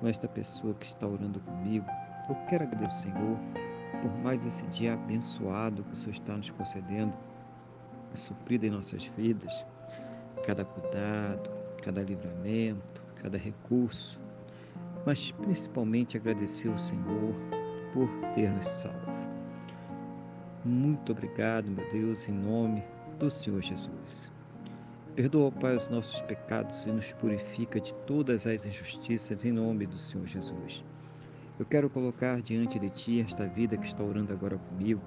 com esta pessoa que está orando comigo. Eu quero agradecer Senhor por mais esse dia abençoado que o Senhor está nos concedendo, suprido em nossas vidas, cada cuidado, cada livramento, cada recurso, mas principalmente agradecer ao Senhor por ter nos salvo. Muito obrigado, meu Deus, em nome do Senhor Jesus. Perdoa, Pai, os nossos pecados e nos purifica de todas as injustiças em nome do Senhor Jesus. Eu quero colocar diante de Ti esta vida que está orando agora comigo,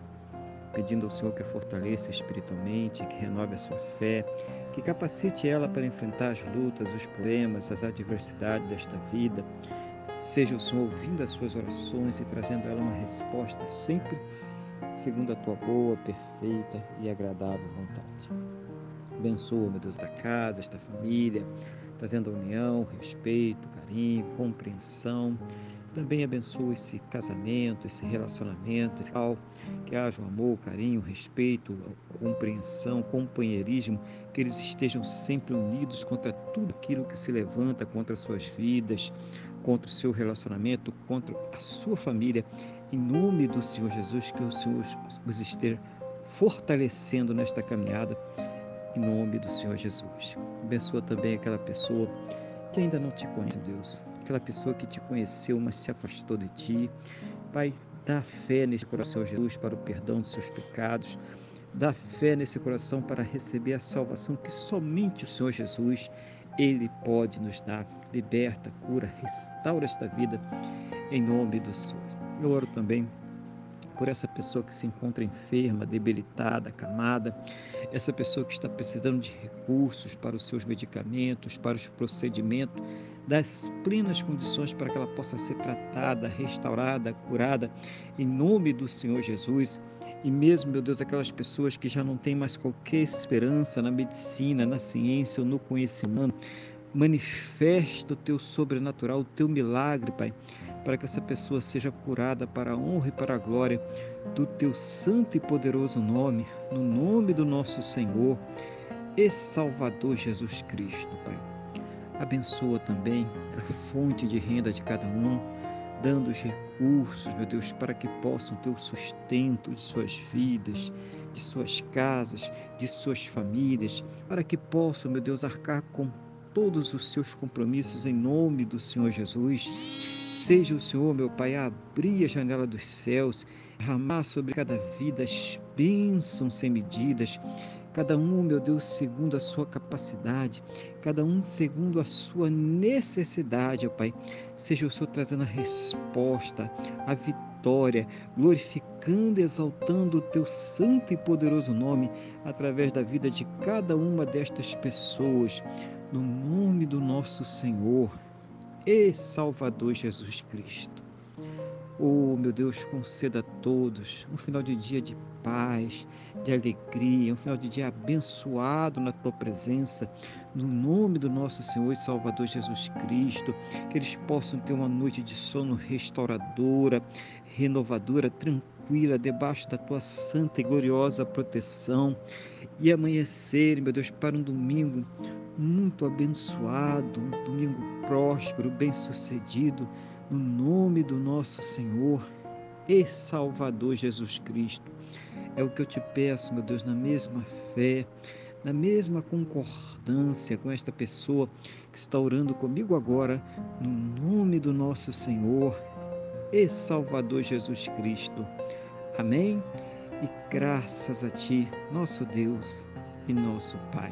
pedindo ao Senhor que a fortaleça espiritualmente, que renove a sua fé, que capacite ela para enfrentar as lutas, os problemas, as adversidades desta vida. Seja o Senhor ouvindo as suas orações e trazendo a ela uma resposta sempre segundo a tua boa, perfeita e agradável vontade. Abençoa, meu Deus, da casa, esta família, trazendo união, respeito, carinho, compreensão. Também abençoa esse casamento, esse relacionamento, esse que haja um amor, carinho, respeito, compreensão, companheirismo, que eles estejam sempre unidos contra tudo aquilo que se levanta contra suas vidas, contra o seu relacionamento, contra a sua família. Em nome do Senhor Jesus, que o Senhor os esteja fortalecendo nesta caminhada em nome do Senhor Jesus. Abençoa também aquela pessoa que ainda não te conhece, Deus. Aquela pessoa que te conheceu, mas se afastou de ti. Pai, dá fé nesse coração, Jesus, para o perdão dos seus pecados. Dá fé nesse coração para receber a salvação que somente o Senhor Jesus, Ele pode nos dar. Liberta, cura, restaura esta vida em nome do Senhor. Eu oro também por essa pessoa que se encontra enferma, debilitada, acamada, essa pessoa que está precisando de recursos para os seus medicamentos, para os procedimentos, das plenas condições para que ela possa ser tratada, restaurada, curada, em nome do Senhor Jesus. E mesmo, meu Deus, aquelas pessoas que já não têm mais qualquer esperança na medicina, na ciência ou no conhecimento, manifesta o teu sobrenatural, o teu milagre, Pai para que essa pessoa seja curada para a honra e para a glória do teu santo e poderoso nome, no nome do nosso Senhor e Salvador Jesus Cristo, Pai. Abençoa também a fonte de renda de cada um, dando os recursos, meu Deus, para que possam ter o sustento de suas vidas, de suas casas, de suas famílias, para que possam, meu Deus, arcar com todos os seus compromissos em nome do Senhor Jesus Seja o Senhor, meu Pai, abrir a janela dos céus, derramar sobre cada vida as bênçãos sem medidas, cada um, meu Deus, segundo a sua capacidade, cada um segundo a sua necessidade, ó Pai. Seja o Senhor trazendo a resposta, a vitória, glorificando e exaltando o teu santo e poderoso nome através da vida de cada uma destas pessoas, no nome do nosso Senhor e Salvador Jesus Cristo. Oh, meu Deus, conceda a todos um final de dia de paz, de alegria, um final de dia abençoado na tua presença, no nome do nosso Senhor e Salvador Jesus Cristo, que eles possam ter uma noite de sono restauradora, renovadora, tranquila, debaixo da tua santa e gloriosa proteção, e amanhecer, meu Deus, para um domingo muito abençoado, um domingo próspero, bem-sucedido, no nome do nosso Senhor e Salvador Jesus Cristo. É o que eu te peço, meu Deus, na mesma fé, na mesma concordância com esta pessoa que está orando comigo agora, no nome do nosso Senhor e Salvador Jesus Cristo. Amém? E graças a Ti, nosso Deus e nosso Pai.